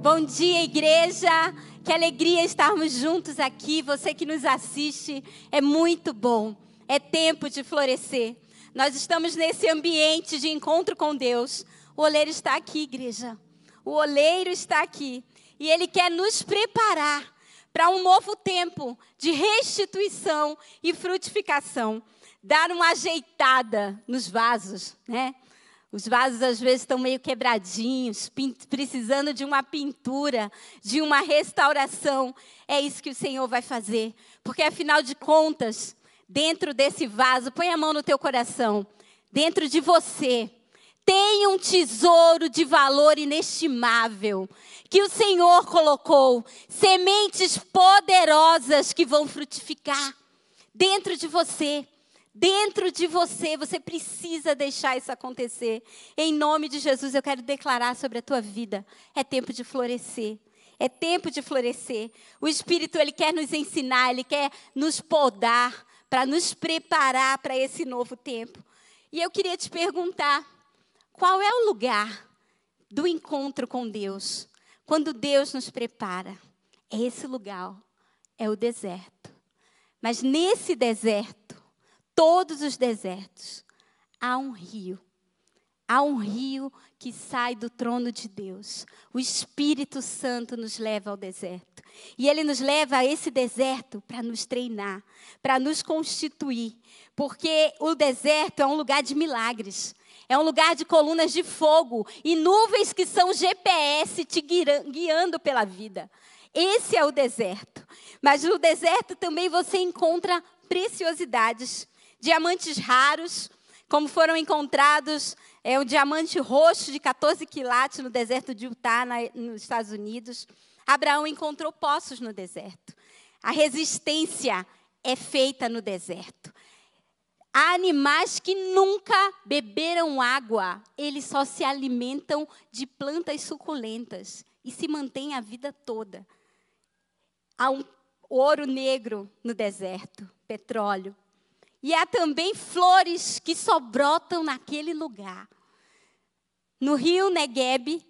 Bom dia, igreja. Que alegria estarmos juntos aqui. Você que nos assiste, é muito bom. É tempo de florescer. Nós estamos nesse ambiente de encontro com Deus. O oleiro está aqui, igreja. O oleiro está aqui. E ele quer nos preparar para um novo tempo de restituição e frutificação. Dar uma ajeitada nos vasos, né? Os vasos às vezes estão meio quebradinhos, precisando de uma pintura, de uma restauração. É isso que o Senhor vai fazer. Porque afinal de contas, dentro desse vaso, põe a mão no teu coração, dentro de você, tem um tesouro de valor inestimável que o Senhor colocou, sementes poderosas que vão frutificar dentro de você dentro de você. Você precisa deixar isso acontecer. Em nome de Jesus, eu quero declarar sobre a tua vida: é tempo de florescer. É tempo de florescer. O Espírito ele quer nos ensinar, ele quer nos podar para nos preparar para esse novo tempo. E eu queria te perguntar: qual é o lugar do encontro com Deus? Quando Deus nos prepara, é esse lugar, é o deserto. Mas nesse deserto, todos os desertos, há um rio. Há um rio que sai do trono de Deus. O Espírito Santo nos leva ao deserto. E ele nos leva a esse deserto para nos treinar, para nos constituir. Porque o deserto é um lugar de milagres. É um lugar de colunas de fogo e nuvens que são GPS te guiando pela vida. Esse é o deserto. Mas no deserto também você encontra preciosidades diamantes raros, como foram encontrados é, diamante roxo de 14 quilates no deserto de Utah, na, nos Estados Unidos. Abraão encontrou poços no deserto. A resistência é feita no deserto. Há animais que nunca beberam água, eles só se alimentam de plantas suculentas e se mantêm a vida toda. Há um ouro negro no deserto, petróleo. E há também flores que só brotam naquele lugar. No rio Negueb,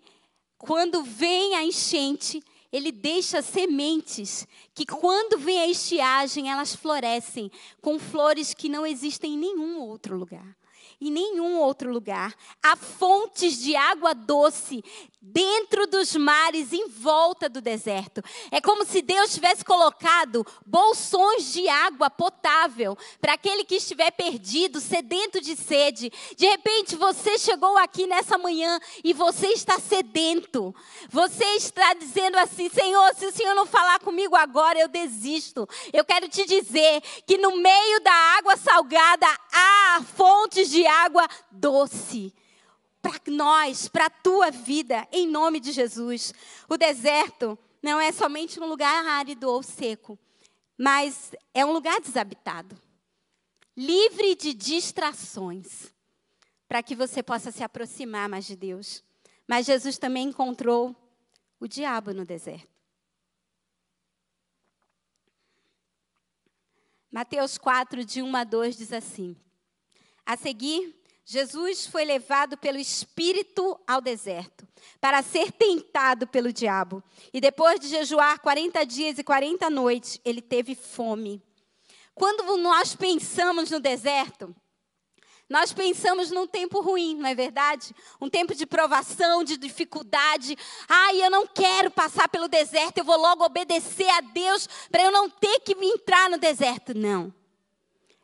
quando vem a enchente, ele deixa sementes que, quando vem a estiagem, elas florescem com flores que não existem em nenhum outro lugar em nenhum outro lugar. Há fontes de água doce dentro dos mares, em volta do deserto. É como se Deus tivesse colocado bolsões de água potável para aquele que estiver perdido, sedento de sede. De repente você chegou aqui nessa manhã e você está sedento. Você está dizendo assim: Senhor, se o Senhor não falar comigo agora, eu desisto. Eu quero te dizer que no meio da água salgada há fontes de água doce para nós, para a tua vida, em nome de Jesus. O deserto não é somente um lugar árido ou seco, mas é um lugar desabitado, livre de distrações, para que você possa se aproximar mais de Deus. Mas Jesus também encontrou o diabo no deserto. Mateus 4, de 1 a 2 diz assim: A seguir, Jesus foi levado pelo Espírito ao deserto para ser tentado pelo diabo. E depois de jejuar 40 dias e 40 noites, ele teve fome. Quando nós pensamos no deserto, nós pensamos num tempo ruim, não é verdade? Um tempo de provação, de dificuldade. Ai, eu não quero passar pelo deserto, eu vou logo obedecer a Deus para eu não ter que entrar no deserto. Não.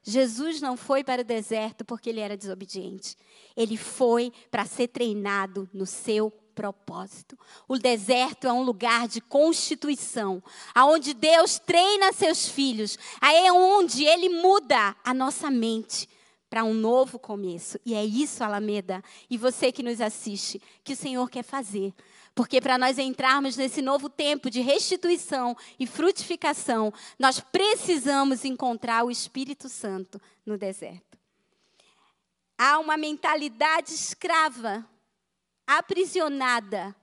Jesus não foi para o deserto porque ele era desobediente. Ele foi para ser treinado no seu propósito. O deserto é um lugar de constituição, aonde Deus treina seus filhos. Aí é onde ele muda a nossa mente para um novo começo. E é isso, Alameda, e você que nos assiste, que o Senhor quer fazer. Porque para nós entrarmos nesse novo tempo de restituição e frutificação, nós precisamos encontrar o Espírito Santo no deserto. Há uma mentalidade escrava, aprisionada,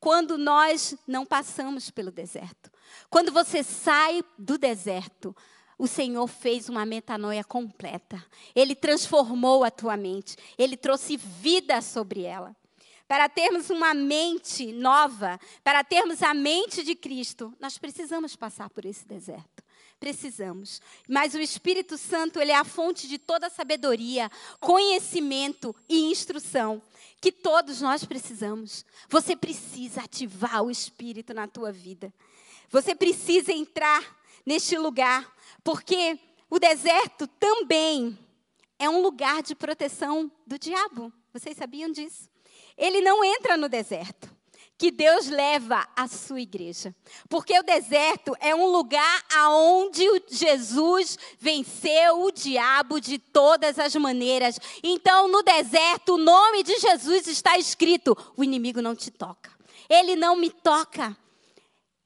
quando nós não passamos pelo deserto. Quando você sai do deserto, o Senhor fez uma metanoia completa. Ele transformou a tua mente. Ele trouxe vida sobre ela. Para termos uma mente nova, para termos a mente de Cristo, nós precisamos passar por esse deserto. Precisamos. Mas o Espírito Santo, ele é a fonte de toda sabedoria, conhecimento e instrução que todos nós precisamos. Você precisa ativar o Espírito na tua vida. Você precisa entrar neste lugar, porque o deserto também é um lugar de proteção do diabo. Vocês sabiam disso? Ele não entra no deserto que Deus leva a sua igreja. Porque o deserto é um lugar aonde Jesus venceu o diabo de todas as maneiras. Então, no deserto, o nome de Jesus está escrito: o inimigo não te toca. Ele não me toca.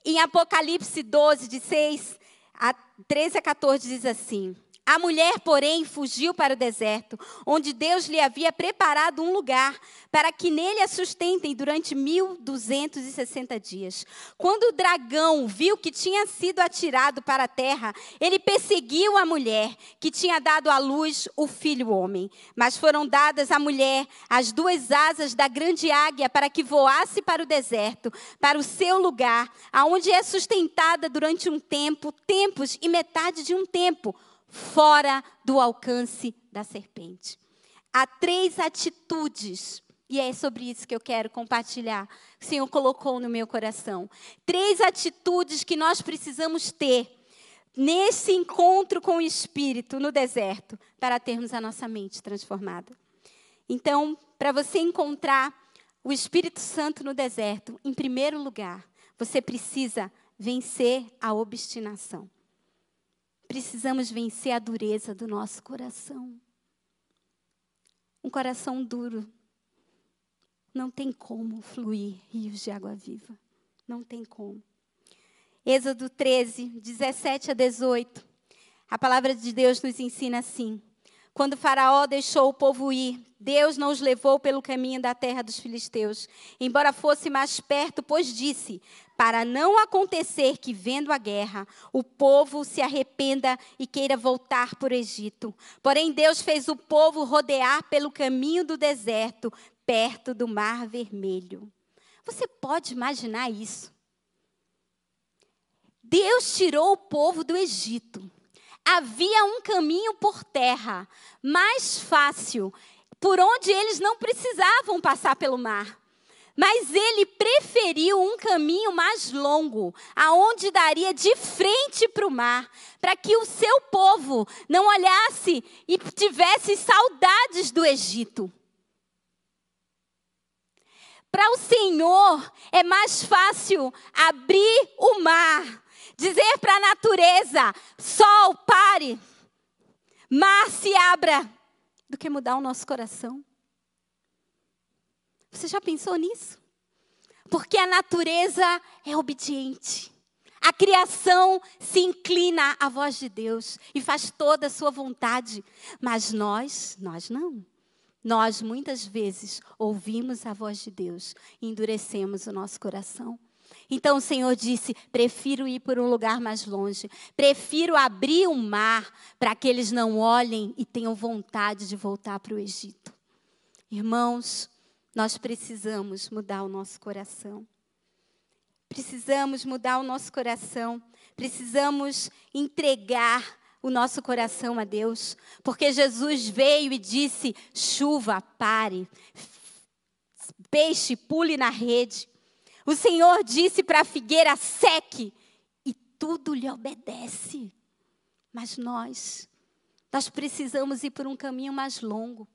Em Apocalipse 12, de 6 a 13 a 14, diz assim: a mulher, porém, fugiu para o deserto, onde Deus lhe havia preparado um lugar para que nele a sustentem durante 1260 dias. Quando o dragão viu que tinha sido atirado para a terra, ele perseguiu a mulher, que tinha dado à luz o filho homem. Mas foram dadas à mulher as duas asas da grande águia para que voasse para o deserto, para o seu lugar, aonde é sustentada durante um tempo, tempos e metade de um tempo fora do alcance da serpente. Há três atitudes, e é sobre isso que eu quero compartilhar, que o Senhor colocou no meu coração. Três atitudes que nós precisamos ter nesse encontro com o Espírito no deserto, para termos a nossa mente transformada. Então, para você encontrar o Espírito Santo no deserto, em primeiro lugar, você precisa vencer a obstinação. Precisamos vencer a dureza do nosso coração. Um coração duro não tem como fluir rios de água viva. Não tem como. Êxodo 13, 17 a 18. A palavra de Deus nos ensina assim: Quando Faraó deixou o povo ir, Deus não os levou pelo caminho da terra dos filisteus, embora fosse mais perto, pois disse: para não acontecer que, vendo a guerra, o povo se arrependa e queira voltar o Egito. Porém, Deus fez o povo rodear pelo caminho do deserto, perto do Mar Vermelho. Você pode imaginar isso? Deus tirou o povo do Egito. Havia um caminho por terra, mais fácil, por onde eles não precisavam passar pelo mar. Mas ele preferiu um caminho mais longo, aonde daria de frente para o mar, para que o seu povo não olhasse e tivesse saudades do Egito. Para o Senhor é mais fácil abrir o mar, dizer para a natureza: sol, pare, mar se abra, do que mudar o nosso coração. Você já pensou nisso? Porque a natureza é obediente. A criação se inclina à voz de Deus e faz toda a sua vontade. Mas nós, nós não. Nós muitas vezes ouvimos a voz de Deus e endurecemos o nosso coração. Então o Senhor disse: prefiro ir por um lugar mais longe, prefiro abrir o um mar para que eles não olhem e tenham vontade de voltar para o Egito. Irmãos, nós precisamos mudar o nosso coração. Precisamos mudar o nosso coração. Precisamos entregar o nosso coração a Deus. Porque Jesus veio e disse: chuva, pare. Peixe, pule na rede. O Senhor disse para a figueira: seque. E tudo lhe obedece. Mas nós, nós precisamos ir por um caminho mais longo.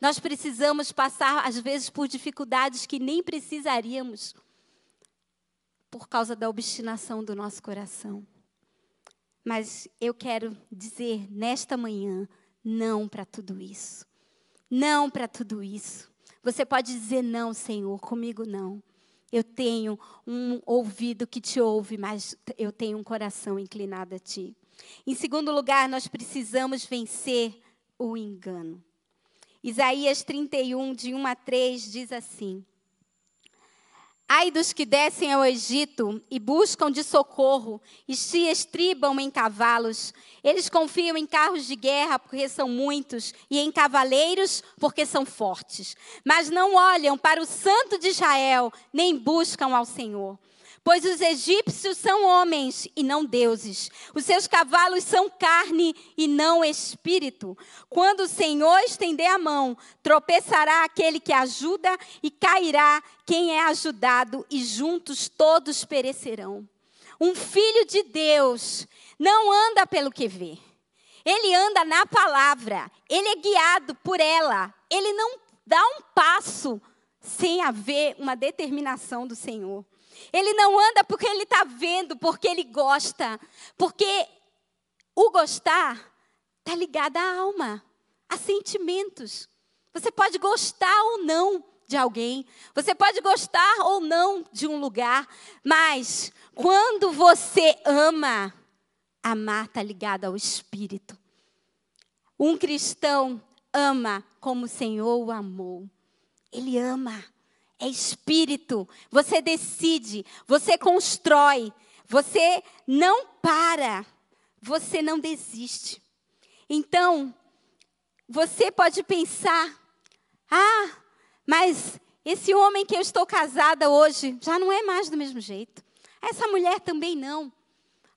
Nós precisamos passar, às vezes, por dificuldades que nem precisaríamos, por causa da obstinação do nosso coração. Mas eu quero dizer nesta manhã, não para tudo isso. Não para tudo isso. Você pode dizer não, Senhor, comigo não. Eu tenho um ouvido que te ouve, mas eu tenho um coração inclinado a ti. Em segundo lugar, nós precisamos vencer o engano. Isaías 31, de 1 a 3, diz assim: Ai dos que descem ao Egito e buscam de socorro, e se estribam em cavalos. Eles confiam em carros de guerra porque são muitos, e em cavaleiros porque são fortes. Mas não olham para o Santo de Israel, nem buscam ao Senhor. Pois os egípcios são homens e não deuses. Os seus cavalos são carne e não espírito. Quando o Senhor estender a mão, tropeçará aquele que ajuda e cairá quem é ajudado, e juntos todos perecerão. Um filho de Deus não anda pelo que vê. Ele anda na palavra. Ele é guiado por ela. Ele não dá um passo sem haver uma determinação do Senhor. Ele não anda porque ele está vendo, porque ele gosta. Porque o gostar está ligado à alma, a sentimentos. Você pode gostar ou não de alguém, você pode gostar ou não de um lugar, mas quando você ama, amar está ligado ao espírito. Um cristão ama como o Senhor o amou. Ele ama é espírito. Você decide, você constrói, você não para, você não desiste. Então, você pode pensar: ah, mas esse homem que eu estou casada hoje já não é mais do mesmo jeito. Essa mulher também não.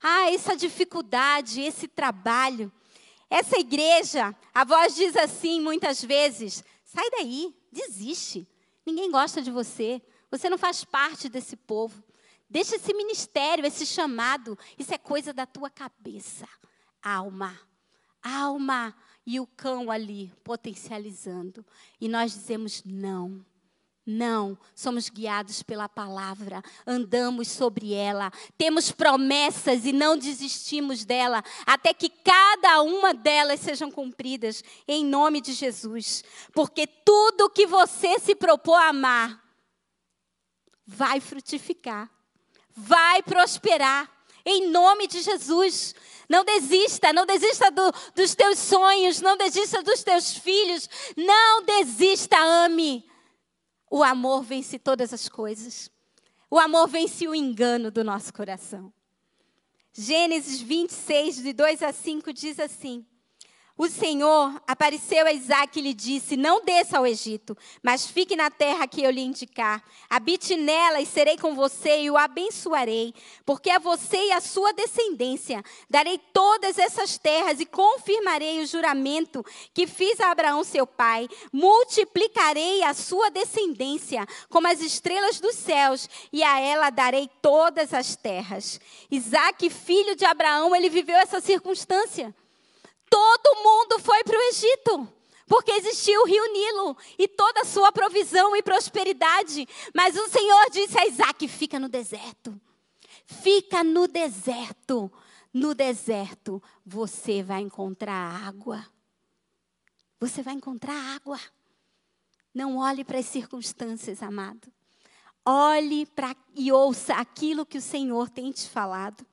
Ah, essa dificuldade, esse trabalho. Essa igreja, a voz diz assim muitas vezes: sai daí, desiste. Ninguém gosta de você. Você não faz parte desse povo. Deixa esse ministério, esse chamado. Isso é coisa da tua cabeça. Alma. Alma. E o cão ali potencializando. E nós dizemos não. Não, somos guiados pela palavra, andamos sobre ela, temos promessas e não desistimos dela, até que cada uma delas sejam cumpridas, em nome de Jesus. Porque tudo que você se propôs a amar, vai frutificar, vai prosperar, em nome de Jesus. Não desista, não desista do, dos teus sonhos, não desista dos teus filhos, não desista, ame. O amor vence todas as coisas. O amor vence o engano do nosso coração. Gênesis 26, de 2 a 5, diz assim: o Senhor apareceu a Isaac e lhe disse: Não desça ao Egito, mas fique na terra que eu lhe indicar. Habite nela e serei com você e o abençoarei, porque a você e a sua descendência darei todas essas terras e confirmarei o juramento que fiz a Abraão seu pai. Multiplicarei a sua descendência como as estrelas dos céus e a ela darei todas as terras. Isaac, filho de Abraão, ele viveu essa circunstância. Todo mundo foi para o Egito. Porque existia o rio Nilo e toda a sua provisão e prosperidade. Mas o Senhor disse a Isaac: fica no deserto. Fica no deserto. No deserto você vai encontrar água. Você vai encontrar água. Não olhe para as circunstâncias, amado. Olhe para e ouça aquilo que o Senhor tem te falado.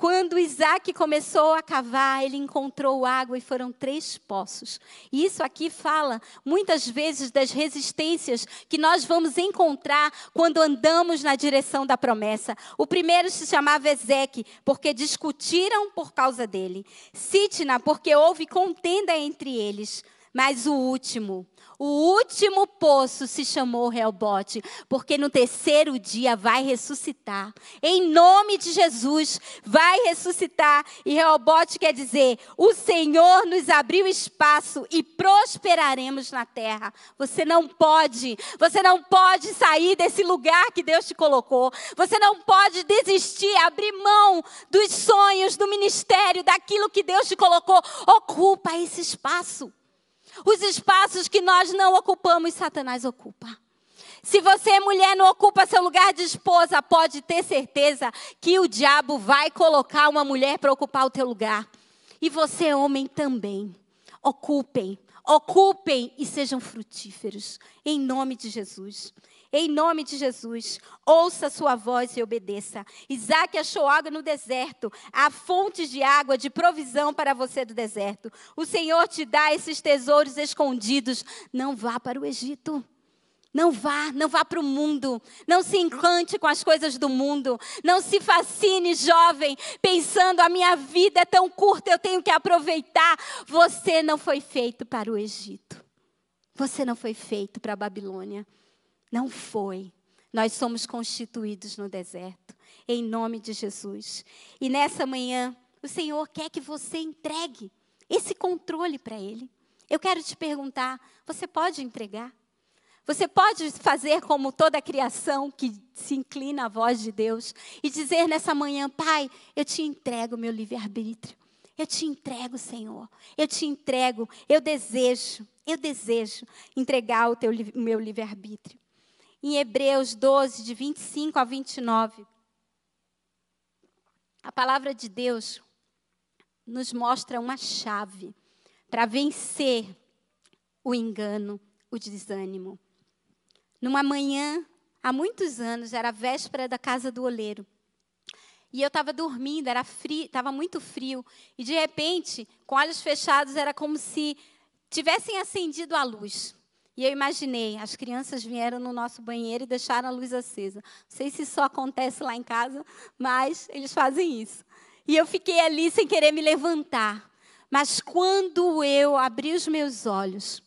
Quando Isaac começou a cavar, ele encontrou água e foram três poços. E isso aqui fala muitas vezes das resistências que nós vamos encontrar quando andamos na direção da promessa. O primeiro se chamava Ezeque, porque discutiram por causa dele. Sitna, porque houve contenda entre eles. Mas o último, o último poço se chamou Reobote, porque no terceiro dia vai ressuscitar. Em nome de Jesus, vai ressuscitar. E Reobote quer dizer: o Senhor nos abriu espaço e prosperaremos na terra. Você não pode, você não pode sair desse lugar que Deus te colocou. Você não pode desistir, abrir mão dos sonhos, do ministério, daquilo que Deus te colocou. Ocupa esse espaço. Os espaços que nós não ocupamos, Satanás ocupa. Se você, mulher, não ocupa seu lugar de esposa, pode ter certeza que o diabo vai colocar uma mulher para ocupar o teu lugar. E você, homem, também. Ocupem, ocupem e sejam frutíferos, em nome de Jesus. Em nome de Jesus, ouça sua voz e obedeça. Isaac achou água no deserto, há fontes de água, de provisão para você do deserto. O Senhor te dá esses tesouros escondidos. Não vá para o Egito. Não vá, não vá para o mundo. Não se encante com as coisas do mundo. Não se fascine, jovem, pensando a minha vida é tão curta, eu tenho que aproveitar. Você não foi feito para o Egito. Você não foi feito para a Babilônia. Não foi. Nós somos constituídos no deserto, em nome de Jesus. E nessa manhã, o Senhor quer que você entregue esse controle para Ele. Eu quero te perguntar: você pode entregar? Você pode fazer como toda a criação que se inclina à voz de Deus e dizer nessa manhã: Pai, eu te entrego meu livre-arbítrio. Eu te entrego, Senhor. Eu te entrego. Eu desejo, eu desejo entregar o teu, meu livre-arbítrio. Em Hebreus 12, de 25 a 29, a palavra de Deus nos mostra uma chave para vencer o engano, o desânimo. Numa manhã, há muitos anos, era a véspera da casa do oleiro. E eu estava dormindo, era frio, estava muito frio. E de repente, com olhos fechados, era como se tivessem acendido a luz. E eu imaginei, as crianças vieram no nosso banheiro e deixaram a luz acesa. Não sei se isso acontece lá em casa, mas eles fazem isso. E eu fiquei ali sem querer me levantar. Mas quando eu abri os meus olhos,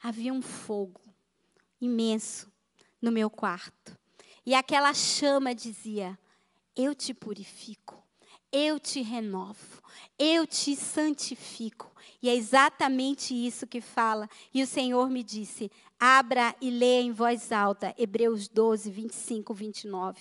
havia um fogo imenso no meu quarto. E aquela chama dizia: Eu te purifico, eu te renovo, eu te santifico. E é exatamente isso que fala. E o Senhor me disse: Abra e leia em voz alta, Hebreus 12, 25, 29.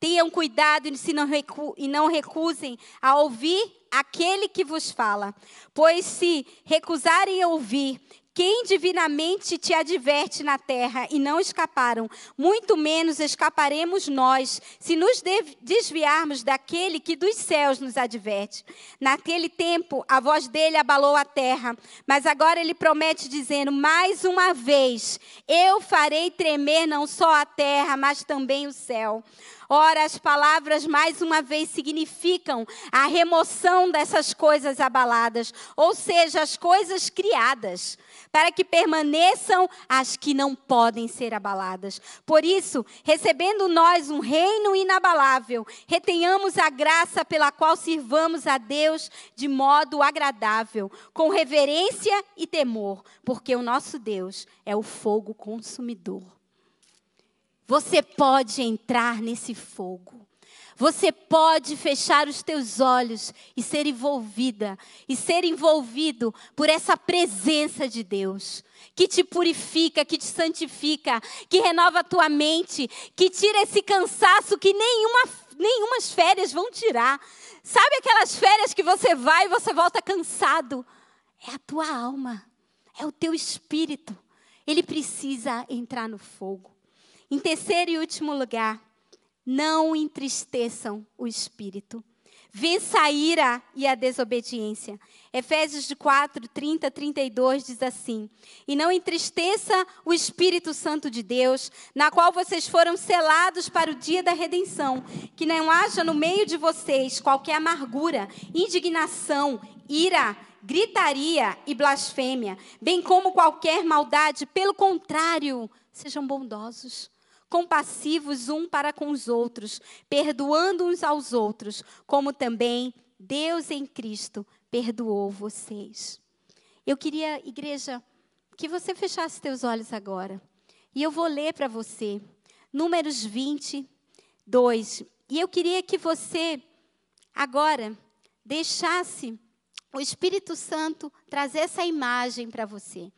Tenham cuidado e não, recu e não recusem a ouvir aquele que vos fala, pois se recusarem a ouvir quem divinamente te adverte na terra e não escaparam, muito menos escaparemos nós, se nos desviarmos daquele que dos céus nos adverte. Naquele tempo, a voz dele abalou a terra, mas agora ele promete, dizendo: Mais uma vez, eu farei tremer não só a terra, mas também o céu. Ora, as palavras, mais uma vez, significam a remoção dessas coisas abaladas, ou seja, as coisas criadas, para que permaneçam as que não podem ser abaladas. Por isso, recebendo nós um reino inabalável, retenhamos a graça pela qual sirvamos a Deus de modo agradável, com reverência e temor, porque o nosso Deus é o fogo consumidor. Você pode entrar nesse fogo. Você pode fechar os teus olhos e ser envolvida, e ser envolvido por essa presença de Deus, que te purifica, que te santifica, que renova a tua mente, que tira esse cansaço que nenhuma, nenhumas férias vão tirar. Sabe aquelas férias que você vai e você volta cansado? É a tua alma, é o teu espírito. Ele precisa entrar no fogo. Em terceiro e último lugar, não entristeçam o espírito. Vença a ira e a desobediência. Efésios 4, 30, 32 diz assim: E não entristeça o Espírito Santo de Deus, na qual vocês foram selados para o dia da redenção. Que não haja no meio de vocês qualquer amargura, indignação, ira, gritaria e blasfêmia, bem como qualquer maldade. Pelo contrário, sejam bondosos compassivos um para com os outros, perdoando uns aos outros, como também Deus em Cristo perdoou vocês. Eu queria, igreja, que você fechasse seus olhos agora. E eu vou ler para você Números 22. E eu queria que você agora deixasse o Espírito Santo trazer essa imagem para você.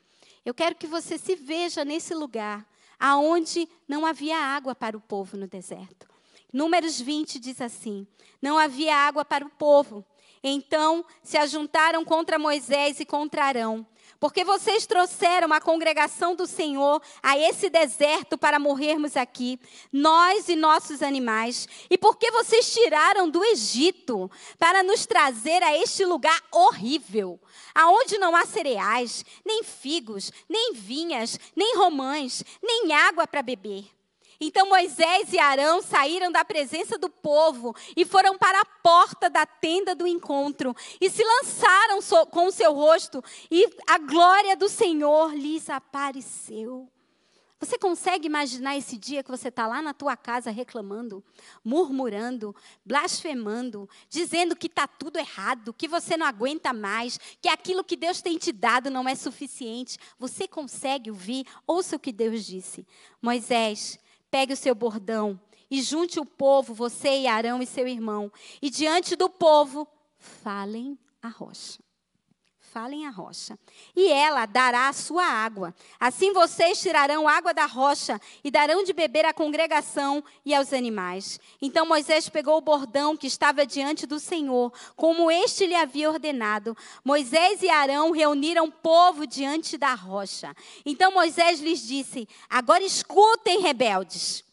Eu quero que você se veja nesse lugar aonde não havia água para o povo no deserto. Números 20 diz assim: Não havia água para o povo. Então se ajuntaram contra Moisés e contra Arão. Porque vocês trouxeram a congregação do Senhor a esse deserto para morrermos aqui, nós e nossos animais. E porque vocês tiraram do Egito para nos trazer a este lugar horrível, aonde não há cereais, nem figos, nem vinhas, nem romãs, nem água para beber. Então Moisés e Arão saíram da presença do povo e foram para a porta da tenda do encontro e se lançaram com o seu rosto e a glória do Senhor lhes apareceu. Você consegue imaginar esse dia que você está lá na tua casa reclamando, murmurando, blasfemando, dizendo que está tudo errado, que você não aguenta mais, que aquilo que Deus tem te dado não é suficiente? Você consegue ouvir? Ouça o que Deus disse. Moisés, pegue o seu bordão e junte o povo, você e Arão e seu irmão, e diante do povo, falem a rocha falem a rocha, e ela dará a sua água. Assim vocês tirarão água da rocha e darão de beber à congregação e aos animais. Então Moisés pegou o bordão que estava diante do Senhor, como este lhe havia ordenado. Moisés e Arão reuniram o povo diante da rocha. Então Moisés lhes disse: Agora escutem, rebeldes.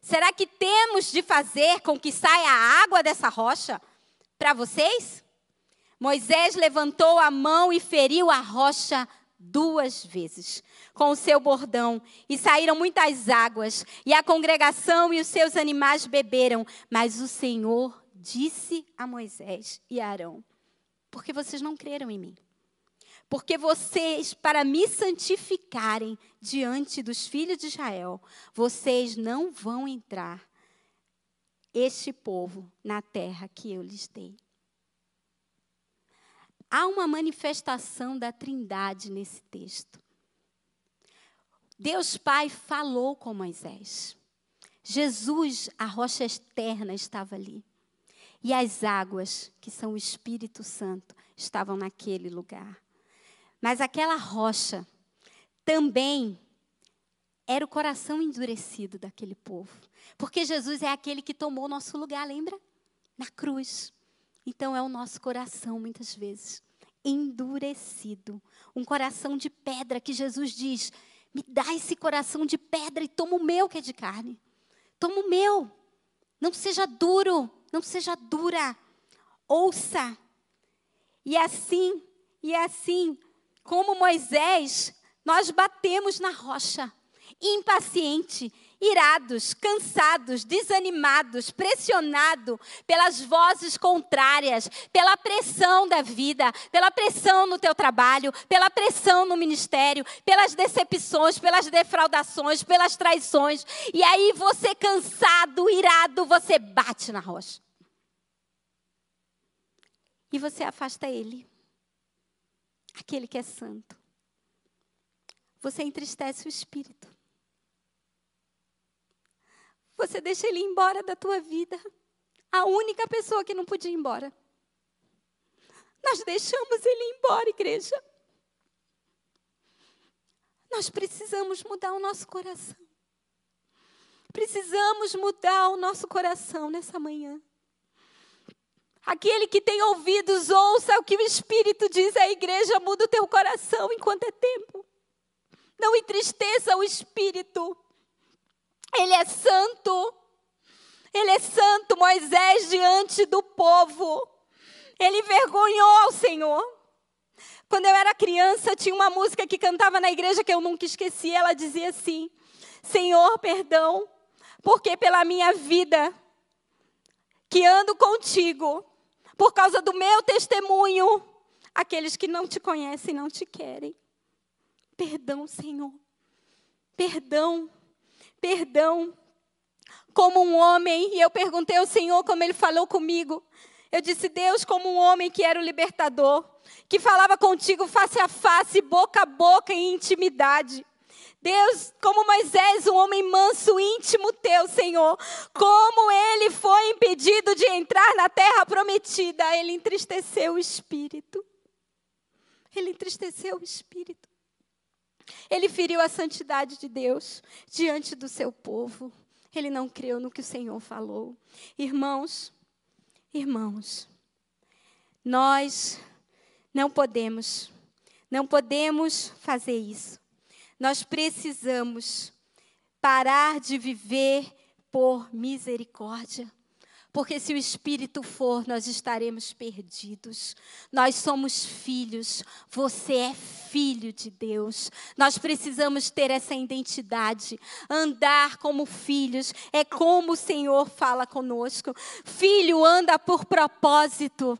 Será que temos de fazer com que saia a água dessa rocha para vocês? Moisés levantou a mão e feriu a rocha duas vezes com o seu bordão, e saíram muitas águas, e a congregação e os seus animais beberam. Mas o Senhor disse a Moisés e a Arão: Porque vocês não creram em mim. Porque vocês, para me santificarem diante dos filhos de Israel, vocês não vão entrar, este povo, na terra que eu lhes dei. Há uma manifestação da Trindade nesse texto. Deus Pai falou com Moisés. Jesus, a rocha externa, estava ali. E as águas, que são o Espírito Santo, estavam naquele lugar. Mas aquela rocha também era o coração endurecido daquele povo. Porque Jesus é aquele que tomou nosso lugar, lembra? Na cruz. Então é o nosso coração, muitas vezes, endurecido. Um coração de pedra que Jesus diz: me dá esse coração de pedra e toma o meu que é de carne. Toma o meu. Não seja duro, não seja dura. Ouça. E assim, e assim, como Moisés, nós batemos na rocha, impaciente, irados, cansados, desanimados, pressionados pelas vozes contrárias, pela pressão da vida, pela pressão no teu trabalho, pela pressão no ministério, pelas decepções, pelas defraudações, pelas traições. E aí você cansado, irado, você bate na rocha. E você afasta ele. Aquele que é santo. Você entristece o espírito. Você deixa ele embora da tua vida. A única pessoa que não podia ir embora. Nós deixamos ele embora, igreja. Nós precisamos mudar o nosso coração. Precisamos mudar o nosso coração nessa manhã. Aquele que tem ouvidos, ouça o que o Espírito diz à igreja, muda o teu coração enquanto é tempo. Não entristeça o Espírito. Ele é santo. Ele é santo, Moisés, diante do povo. Ele vergonhou ao Senhor. Quando eu era criança, tinha uma música que cantava na igreja que eu nunca esqueci. Ela dizia assim: Senhor, perdão, porque pela minha vida que ando contigo, por causa do meu testemunho, aqueles que não te conhecem não te querem. Perdão, Senhor. Perdão perdão como um homem. E eu perguntei ao Senhor como ele falou comigo. Eu disse, Deus, como um homem que era o libertador, que falava contigo face a face, boca a boca, em intimidade. Deus, como Moisés, um homem manso, íntimo teu, Senhor, como ele foi impedido de entrar na terra prometida, ele entristeceu o espírito. Ele entristeceu o espírito. Ele feriu a santidade de Deus diante do seu povo. Ele não creu no que o Senhor falou. Irmãos, irmãos, nós não podemos, não podemos fazer isso. Nós precisamos parar de viver por misericórdia. Porque se o Espírito for, nós estaremos perdidos. Nós somos filhos, você é filho de Deus. Nós precisamos ter essa identidade. Andar como filhos é como o Senhor fala conosco. Filho anda por propósito.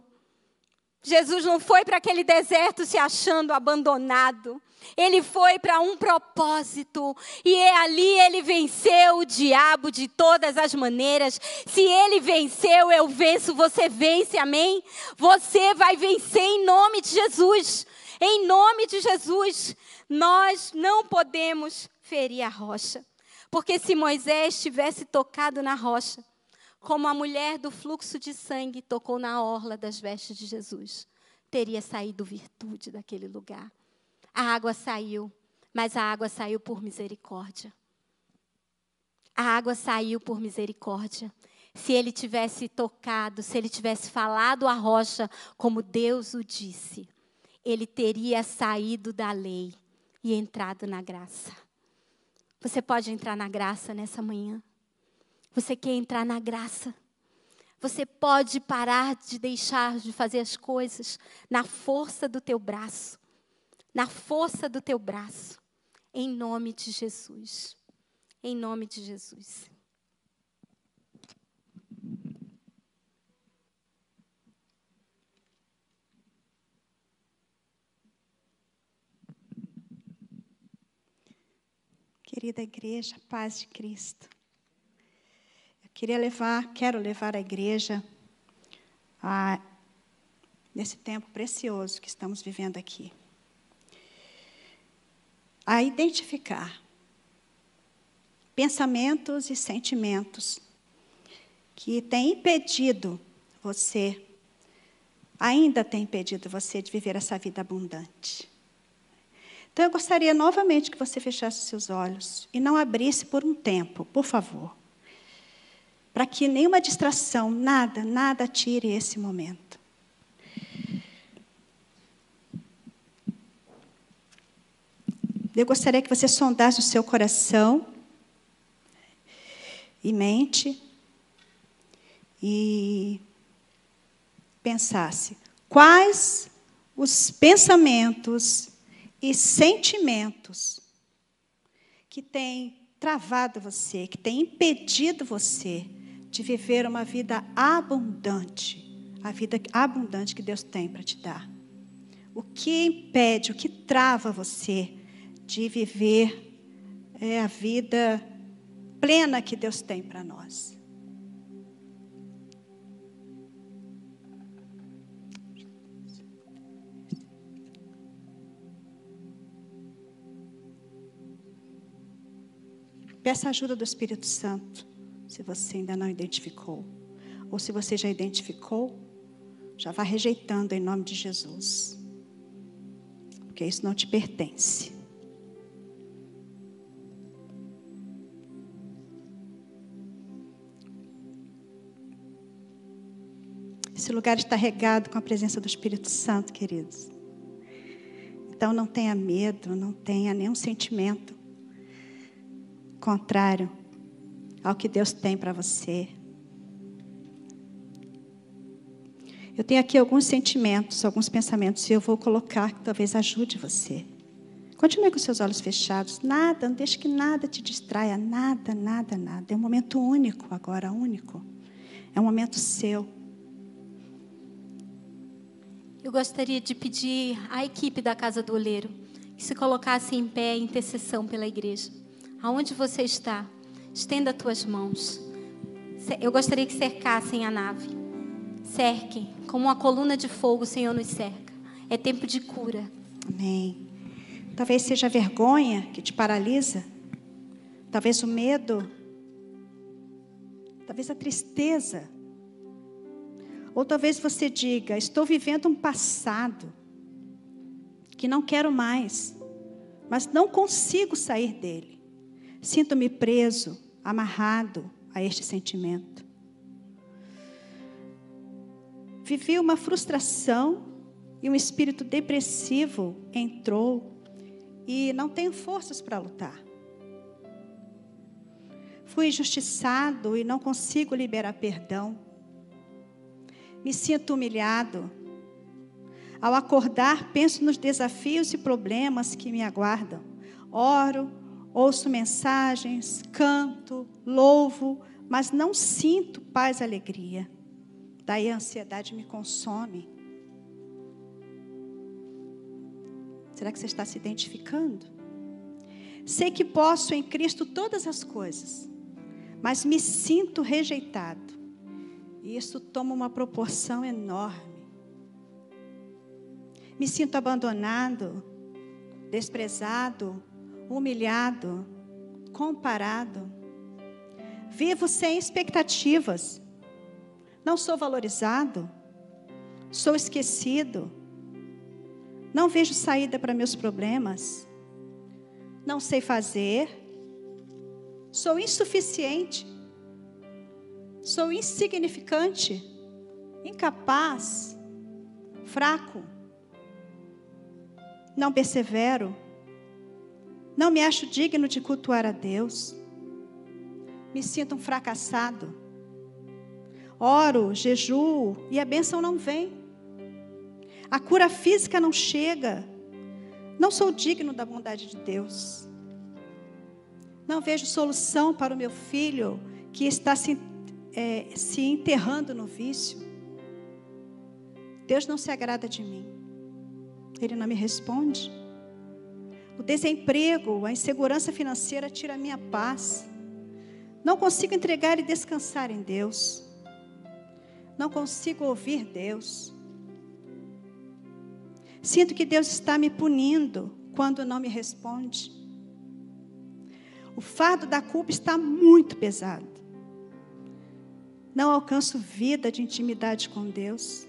Jesus não foi para aquele deserto se achando abandonado. Ele foi para um propósito. E é ali ele venceu o diabo de todas as maneiras. Se ele venceu, eu venço, você vence, amém? Você vai vencer em nome de Jesus. Em nome de Jesus. Nós não podemos ferir a rocha. Porque se Moisés tivesse tocado na rocha, como a mulher do fluxo de sangue tocou na orla das vestes de Jesus, teria saído virtude daquele lugar. A água saiu, mas a água saiu por misericórdia. A água saiu por misericórdia. Se ele tivesse tocado, se ele tivesse falado a rocha como Deus o disse, ele teria saído da lei e entrado na graça. Você pode entrar na graça nessa manhã? Você quer entrar na graça? Você pode parar de deixar de fazer as coisas na força do teu braço. Na força do teu braço. Em nome de Jesus. Em nome de Jesus. Querida igreja, paz de Cristo. Queria levar, quero levar a igreja a, nesse tempo precioso que estamos vivendo aqui, a identificar pensamentos e sentimentos que têm impedido você, ainda tem impedido você de viver essa vida abundante. Então eu gostaria novamente que você fechasse seus olhos e não abrisse por um tempo, por favor para que nenhuma distração, nada, nada tire esse momento. Eu gostaria que você sondasse o seu coração e mente e pensasse quais os pensamentos e sentimentos que têm travado você, que têm impedido você de viver uma vida abundante, a vida abundante que Deus tem para te dar. O que impede, o que trava você de viver é, a vida plena que Deus tem para nós? Peça a ajuda do Espírito Santo se você ainda não identificou. Ou se você já identificou, já vá rejeitando em nome de Jesus. Porque isso não te pertence. Esse lugar está regado com a presença do Espírito Santo, queridos. Então não tenha medo, não tenha nenhum sentimento contrário ao que Deus tem para você. Eu tenho aqui alguns sentimentos, alguns pensamentos, e eu vou colocar que talvez ajude você. Continue com seus olhos fechados. Nada, não deixe que nada te distraia. Nada, nada, nada. É um momento único agora, único. É um momento seu. Eu gostaria de pedir à equipe da Casa do Oleiro que se colocasse em pé em intercessão pela igreja. Aonde você está? Estenda tuas mãos. Eu gostaria que cercassem a nave. Cerquem, como uma coluna de fogo, o Senhor nos cerca. É tempo de cura. Amém. Talvez seja a vergonha que te paralisa. Talvez o medo. Talvez a tristeza. Ou talvez você diga: Estou vivendo um passado que não quero mais, mas não consigo sair dele. Sinto-me preso, amarrado a este sentimento. Vivi uma frustração e um espírito depressivo entrou e não tenho forças para lutar. Fui injustiçado e não consigo liberar perdão. Me sinto humilhado. Ao acordar, penso nos desafios e problemas que me aguardam. Oro, ouço mensagens, canto, louvo, mas não sinto paz e alegria. Daí a ansiedade me consome. Será que você está se identificando? Sei que posso em Cristo todas as coisas, mas me sinto rejeitado. E isso toma uma proporção enorme. Me sinto abandonado, desprezado, humilhado, comparado. Vivo sem expectativas. Não sou valorizado. Sou esquecido. Não vejo saída para meus problemas. Não sei fazer. Sou insuficiente. Sou insignificante. Incapaz. Fraco. Não persevero. Não me acho digno de cultuar a Deus. Me sinto um fracassado. Oro, jejuo e a bênção não vem. A cura física não chega. Não sou digno da bondade de Deus. Não vejo solução para o meu filho que está se, é, se enterrando no vício. Deus não se agrada de mim. Ele não me responde. O desemprego, a insegurança financeira tira a minha paz. Não consigo entregar e descansar em Deus. Não consigo ouvir Deus. Sinto que Deus está me punindo quando não me responde. O fardo da culpa está muito pesado. Não alcanço vida de intimidade com Deus.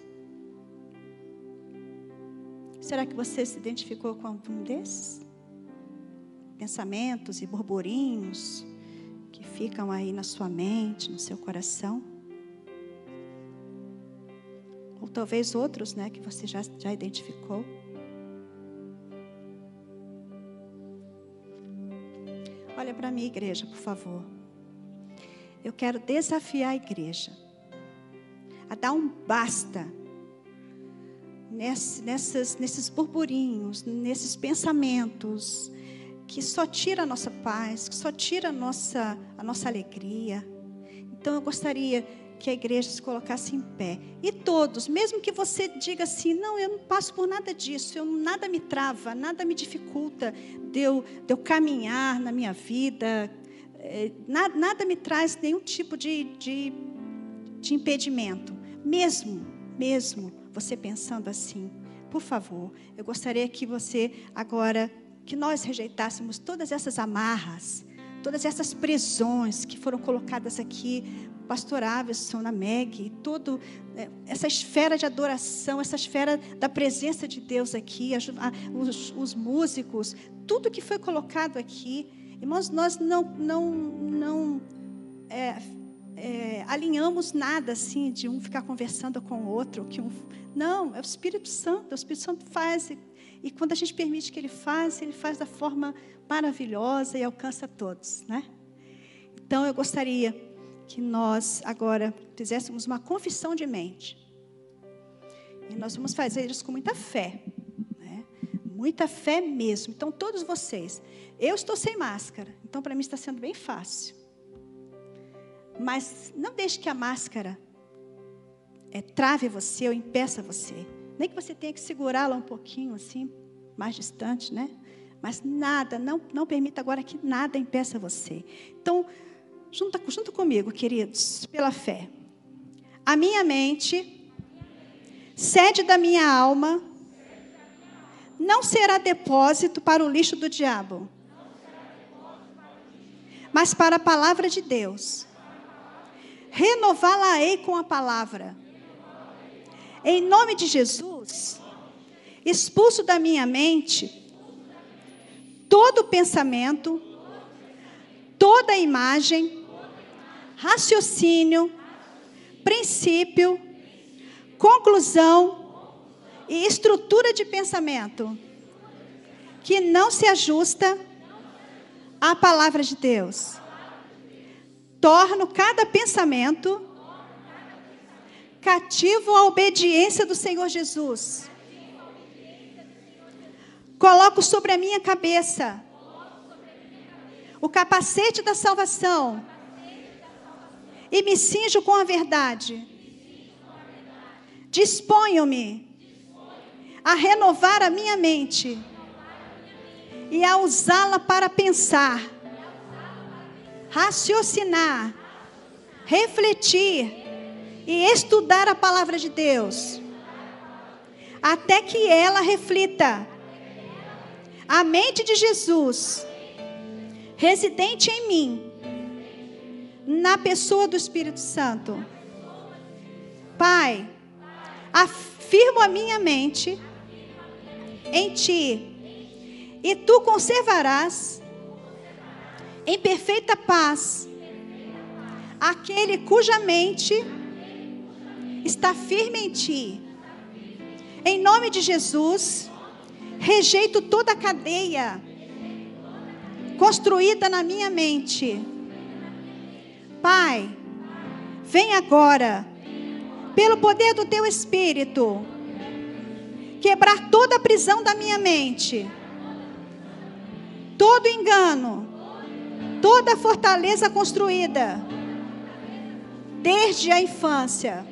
Será que você se identificou com algum desses? Pensamentos e burburinhos que ficam aí na sua mente, no seu coração. Ou talvez outros, né, que você já, já identificou. Olha para mim, igreja, por favor. Eu quero desafiar a igreja a dar um basta nessas, nesses burburinhos, nesses pensamentos, que só tira a nossa paz, que só tira a nossa, a nossa alegria. Então eu gostaria que a igreja se colocasse em pé. E todos, mesmo que você diga assim, não, eu não passo por nada disso, eu, nada me trava, nada me dificulta de eu, de eu caminhar na minha vida, é, nada, nada, me traz nenhum tipo de, de, de impedimento. Mesmo, mesmo você pensando assim, por favor, eu gostaria que você agora que nós rejeitássemos todas essas amarras, todas essas prisões que foram colocadas aqui, pastor Averson, na Meg, toda é, essa esfera de adoração, essa esfera da presença de Deus aqui, os, os músicos, tudo que foi colocado aqui, irmãos, nós não, não, não é, é, alinhamos nada assim de um ficar conversando com o outro, que um, não, é o Espírito Santo, o Espírito Santo faz e quando a gente permite que Ele faça, Ele faz da forma maravilhosa e alcança todos, né? Então eu gostaria que nós agora fizéssemos uma confissão de mente. E nós vamos fazer isso com muita fé, né? Muita fé mesmo. Então todos vocês, eu estou sem máscara, então para mim está sendo bem fácil. Mas não deixe que a máscara é, trave você ou impeça você. Nem que você tenha que segurá-la um pouquinho assim, mais distante, né? Mas nada, não, não permita agora que nada impeça você. Então, junta, junto comigo, queridos, pela fé. A minha mente, sede da minha alma, não será depósito para o lixo do diabo, mas para a palavra de Deus. Renová-la-ei com a palavra em nome de Jesus, expulso da minha mente todo pensamento, toda imagem, raciocínio, princípio, conclusão e estrutura de pensamento que não se ajusta à palavra de Deus. Torno cada pensamento cativo à obediência do Senhor Jesus. Coloco sobre a minha cabeça o capacete da salvação e me cinjo com a verdade. Disponho-me a renovar a minha mente e a usá-la para pensar, raciocinar, refletir e estudar a palavra de Deus, até que ela reflita a mente de Jesus, residente em mim, na pessoa do Espírito Santo. Pai, afirmo a minha mente em ti e tu conservarás em perfeita paz aquele cuja mente está firme em ti. Em nome de Jesus, rejeito toda cadeia construída na minha mente. Pai, vem agora, pelo poder do teu Espírito, quebrar toda a prisão da minha mente todo engano, toda fortaleza construída desde a infância.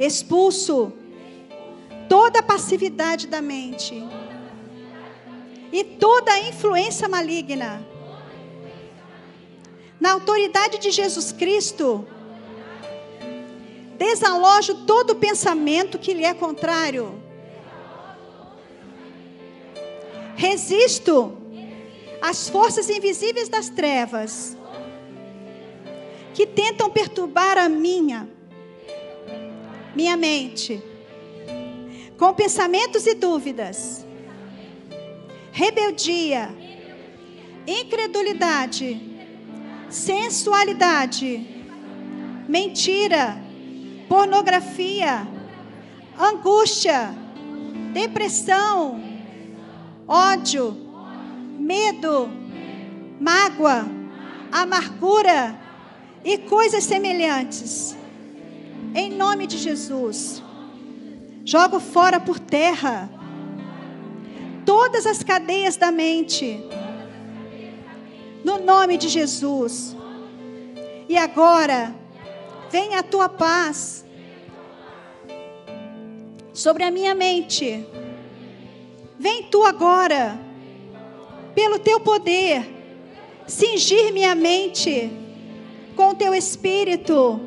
Expulso toda passividade da mente e toda influência maligna. Na autoridade de Jesus Cristo, desalojo todo pensamento que lhe é contrário Resisto às forças invisíveis das trevas que tentam perturbar a minha minha mente com pensamentos e dúvidas, rebeldia, incredulidade, sensualidade, mentira, pornografia, angústia, depressão, ódio, medo, mágoa, amargura e coisas semelhantes. Em nome de Jesus, jogo fora por terra todas as cadeias da mente. No nome de Jesus. E agora, venha a tua paz sobre a minha mente Vem tu agora, pelo teu poder, cingir minha mente com o teu espírito.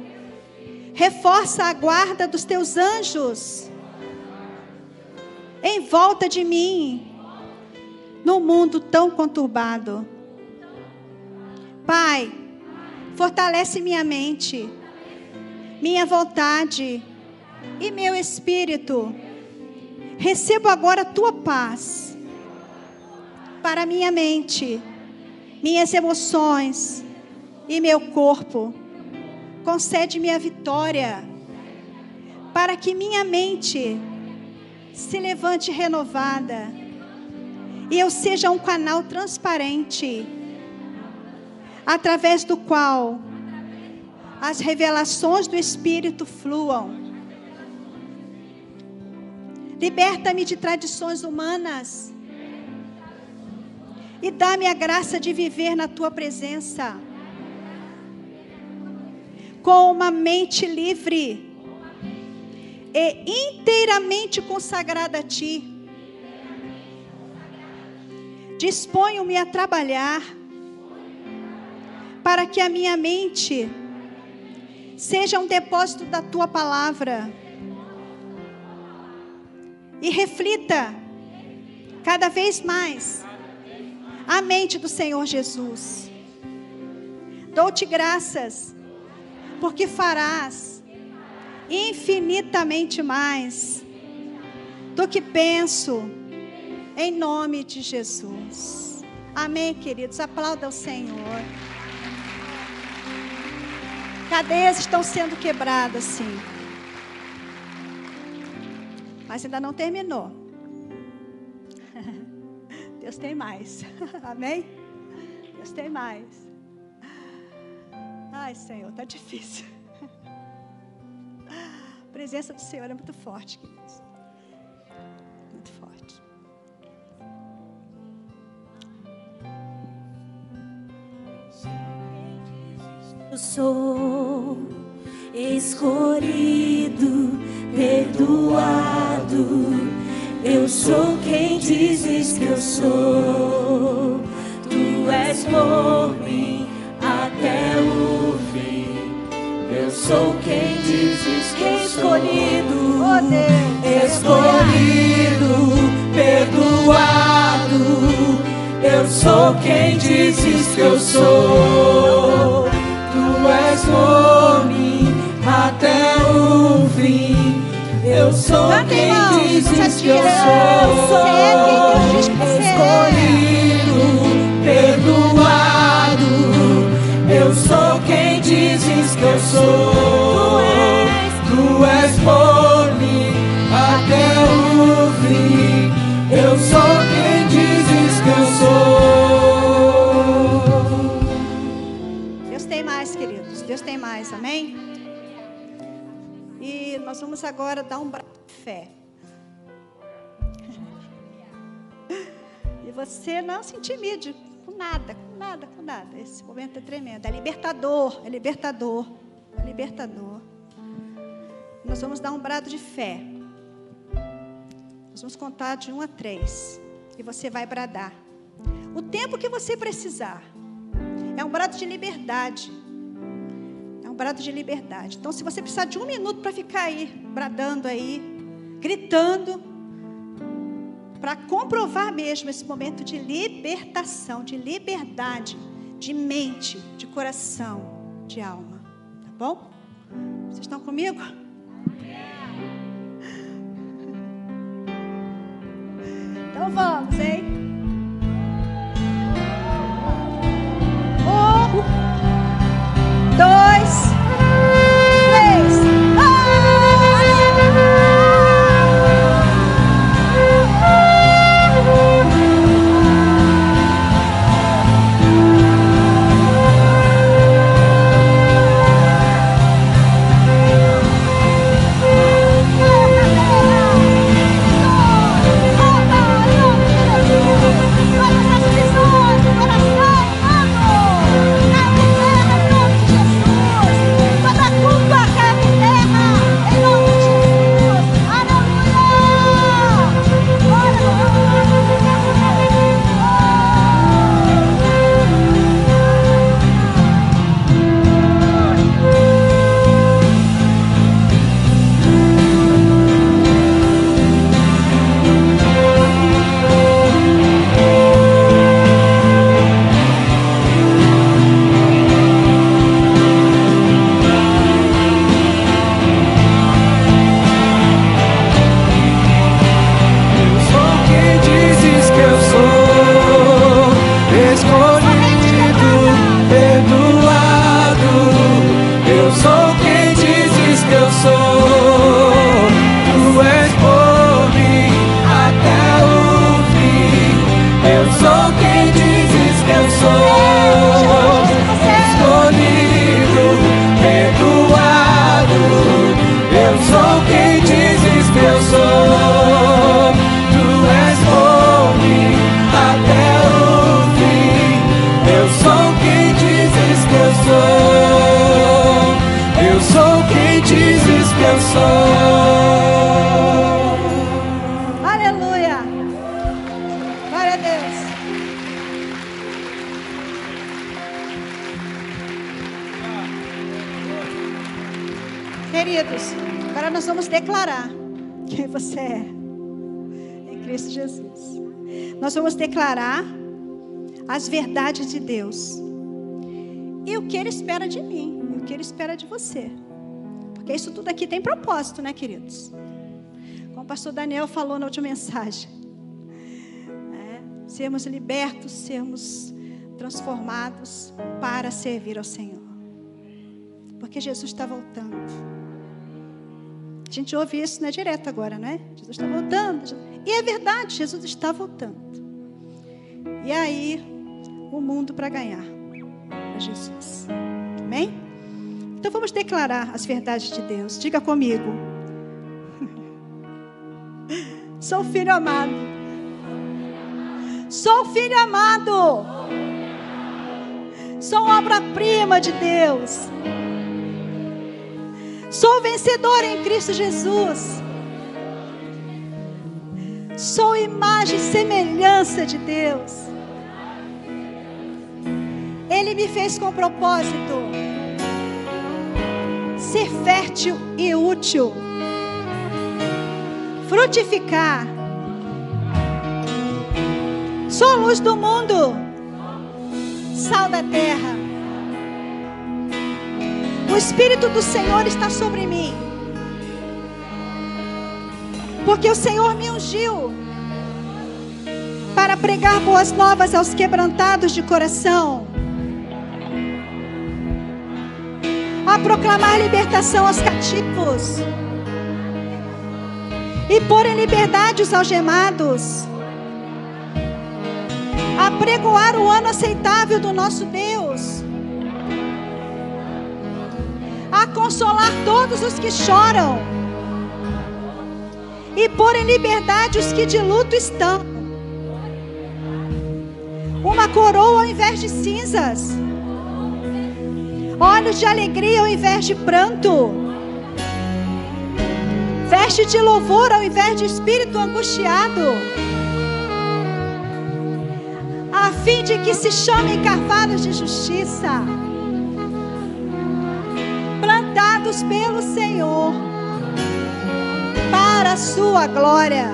Reforça a guarda dos teus anjos em volta de mim, no mundo tão conturbado. Pai, fortalece minha mente, minha vontade e meu espírito Recebo agora a tua paz para minha mente, minhas emoções e meu corpo. Concede-me a vitória para que minha mente se levante renovada e eu seja um canal transparente através do qual as revelações do Espírito fluam Liberta-me de tradições humanas. E dá-me a graça de viver na tua presença. Com uma mente livre e inteiramente consagrada a ti. Disponho-me a trabalhar para que a minha mente seja um depósito da tua palavra e reflita cada vez mais a mente do Senhor Jesus. Dou-te graças, porque farás infinitamente mais do que penso, em nome de Jesus. Amém, queridos. Aplauda o Senhor. Cadeias estão sendo quebradas, sim. Mas ainda não terminou. Deus tem mais. Amém? Deus tem mais. Ai, Senhor, está difícil. A presença do Senhor é muito forte, queridos. Muito forte. Eu sou escolhido perdoado Eu sou quem dizes que eu sou. Tu és por mim sou quem dizes que eu. Escolhido, oh Deus. Escolhido, perdoado. Eu sou quem dizes que eu sou. Tu és mim até o fim. Eu sou Canta, quem irmão. dizes que eu Você sou. é que é. Escolhido, perdoado. Eu sou dizes que eu sou. Tu és por mim até o fim. Eu sou quem dizes que eu sou. Deus tem mais, queridos. Deus tem mais, amém? E nós vamos agora dar um braço de fé. E você não se intimide com nada, com nada, com nada. Esse momento é tremendo. É libertador, é libertador, é libertador. Nós vamos dar um brado de fé. Nós vamos contar de um a três. E você vai bradar. O tempo que você precisar. É um brado de liberdade. É um brado de liberdade. Então, se você precisar de um minuto para ficar aí, bradando aí, gritando, para comprovar mesmo esse momento de libertação, de liberdade, de mente, de coração, de alma. Tá bom? Vocês estão comigo? Então vamos, hein? Um, dois, declarar quem você é em Cristo Jesus. Nós vamos declarar as verdades de Deus e o que Ele espera de mim, e o que Ele espera de você. Porque isso tudo aqui tem propósito, né, queridos? Como o pastor Daniel falou na última mensagem. É, sermos libertos, sermos transformados para servir ao Senhor. Porque Jesus está voltando. A gente ouve isso né, direto agora, né? Jesus está voltando. E é verdade, Jesus está voltando. E aí, o mundo para ganhar a Jesus. Amém? Então vamos declarar as verdades de Deus. Diga comigo. Sou filho amado. Sou filho amado. Sou obra-prima de Deus. Sou vencedor em Cristo Jesus. Sou imagem e semelhança de Deus. Ele me fez com propósito ser fértil e útil, frutificar. Sou luz do mundo, sal da terra. O Espírito do Senhor está sobre mim. Porque o Senhor me ungiu para pregar boas novas aos quebrantados de coração, a proclamar libertação aos cativos. E pôr em liberdade os algemados, a pregoar o ano aceitável do nosso Deus, consolar todos os que choram e pôr em liberdade os que de luto estão. Uma coroa ao invés de cinzas, olhos de alegria ao invés de pranto, veste de louvor ao invés de espírito angustiado, a fim de que se chamem carvalhos de justiça, plantados pelo Senhor para a sua glória.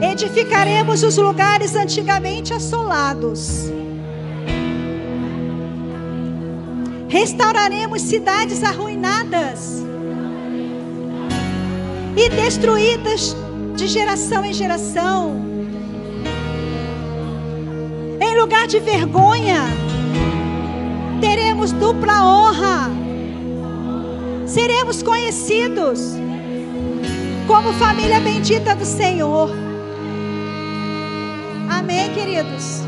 Edificaremos os lugares antigamente assolados. Restauraremos cidades arruinadas e destruídas de geração em geração. Em lugar de vergonha, teremos dupla honra. Seremos conhecidos como família bendita do Senhor. Amém, queridos?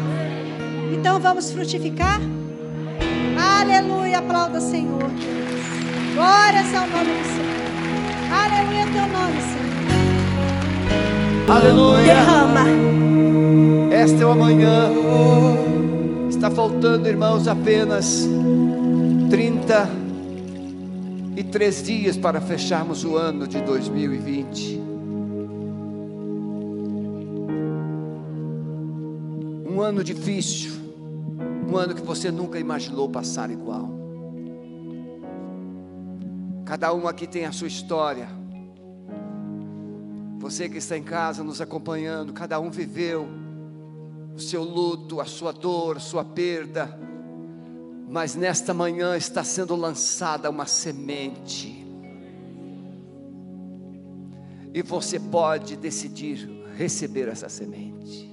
Então vamos frutificar? Aleluia, aplauda o Senhor. Glórias ao nome do Senhor. Aleluia, teu nome, Senhor. Aleluia. Derrama. Esta é uma manhã. Está faltando, irmãos, apenas 33 dias para fecharmos o ano de 2020. Um ano difícil. Um ano que você nunca imaginou passar igual. Cada um aqui tem a sua história. Você que está em casa nos acompanhando, cada um viveu o seu luto, a sua dor, a sua perda. Mas nesta manhã está sendo lançada uma semente. E você pode decidir receber essa semente.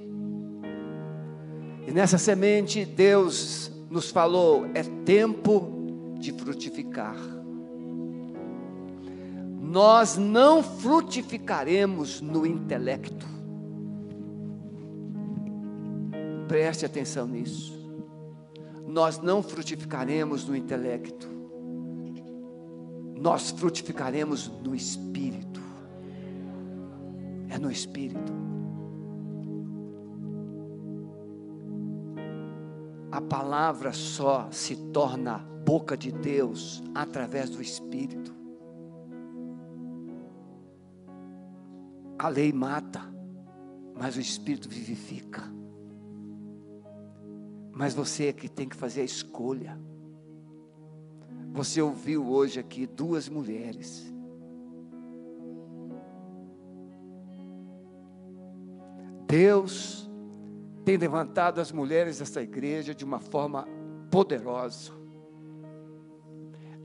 E nessa semente, Deus nos falou: é tempo de frutificar. Nós não frutificaremos no intelecto. Preste atenção nisso. Nós não frutificaremos no intelecto. Nós frutificaremos no espírito. É no espírito. A palavra só se torna boca de Deus através do espírito. A lei mata, mas o espírito vivifica. Mas você é que tem que fazer a escolha. Você ouviu hoje aqui duas mulheres. Deus tem levantado as mulheres desta igreja de uma forma poderosa.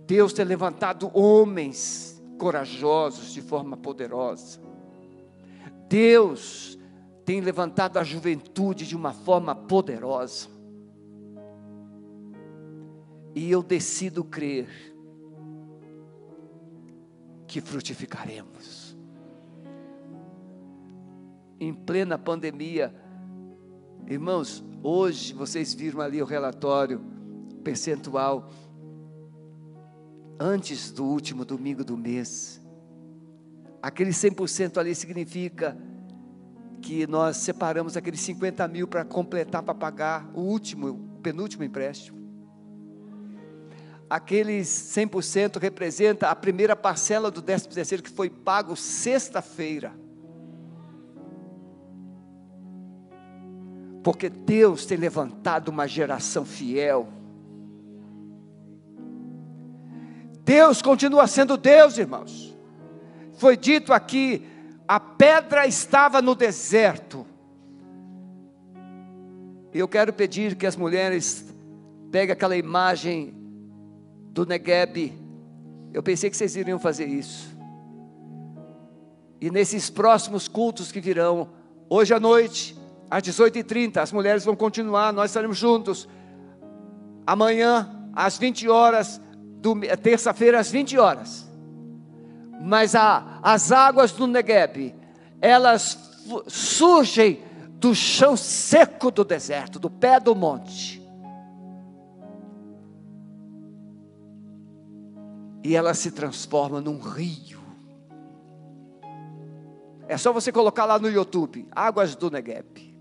Deus tem levantado homens corajosos de forma poderosa. Deus tem levantado a juventude de uma forma poderosa. E eu decido crer que frutificaremos. Em plena pandemia, irmãos, hoje vocês viram ali o relatório percentual antes do último domingo do mês. Aquele 100% ali significa que nós separamos aqueles 50 mil para completar, para pagar o último, o penúltimo empréstimo. Aqueles 100% representa a primeira parcela do 13 terceiro que foi pago sexta-feira. Porque Deus tem levantado uma geração fiel. Deus continua sendo Deus, irmãos. Foi dito aqui: a pedra estava no deserto. Eu quero pedir que as mulheres peguem aquela imagem do Negueb. Eu pensei que vocês iriam fazer isso. E nesses próximos cultos que virão, hoje à noite, às 18h30, as mulheres vão continuar, nós estaremos juntos. Amanhã, às 20 horas, terça-feira, às 20 horas. Mas a, as águas do Negueb, elas surgem do chão seco do deserto, do pé do monte. E elas se transformam num rio. É só você colocar lá no YouTube, Águas do Negueb,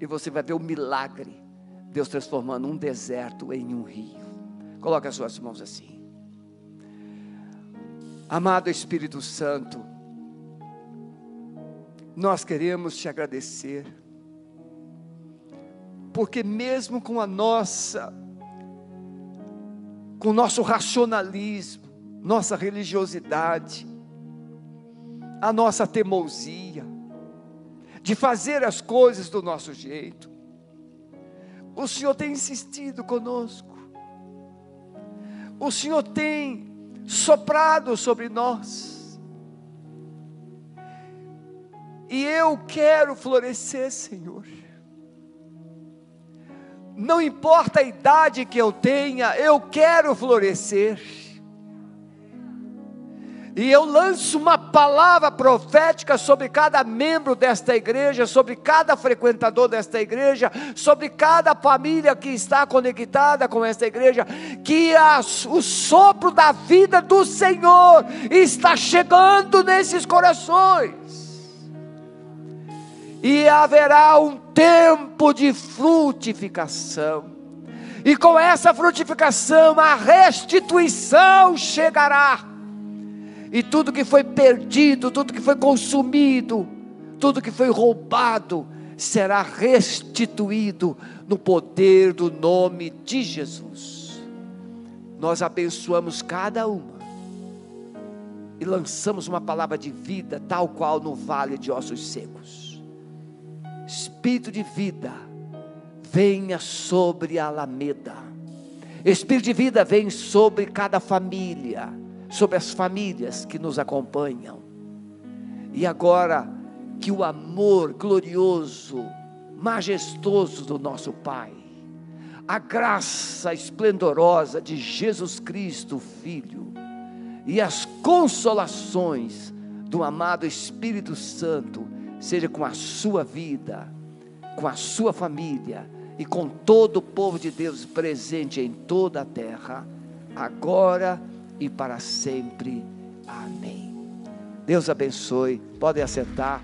e você vai ver o milagre, Deus transformando um deserto em um rio. Coloque as suas mãos assim. Amado Espírito Santo, nós queremos te agradecer, porque mesmo com a nossa, com nosso racionalismo, nossa religiosidade, a nossa teimosia, de fazer as coisas do nosso jeito. O Senhor tem insistido conosco, o Senhor tem soprado sobre nós, e eu quero florescer, Senhor. Não importa a idade que eu tenha, eu quero florescer. E eu lanço uma palavra profética sobre cada membro desta igreja, sobre cada frequentador desta igreja, sobre cada família que está conectada com esta igreja, que o sopro da vida do Senhor está chegando nesses corações. E haverá um tempo de frutificação. E com essa frutificação, a restituição chegará e tudo que foi perdido, tudo que foi consumido, tudo que foi roubado, será restituído no poder do nome de Jesus. Nós abençoamos cada uma e lançamos uma palavra de vida, tal qual no vale de ossos secos. Espírito de vida, venha sobre a Alameda. Espírito de vida vem sobre cada família sobre as famílias que nos acompanham. E agora, que o amor glorioso, majestoso do nosso Pai, a graça esplendorosa de Jesus Cristo, Filho, e as consolações do amado Espírito Santo, seja com a sua vida, com a sua família e com todo o povo de Deus presente em toda a terra, agora e para sempre. Amém. Deus abençoe. Podem acertar.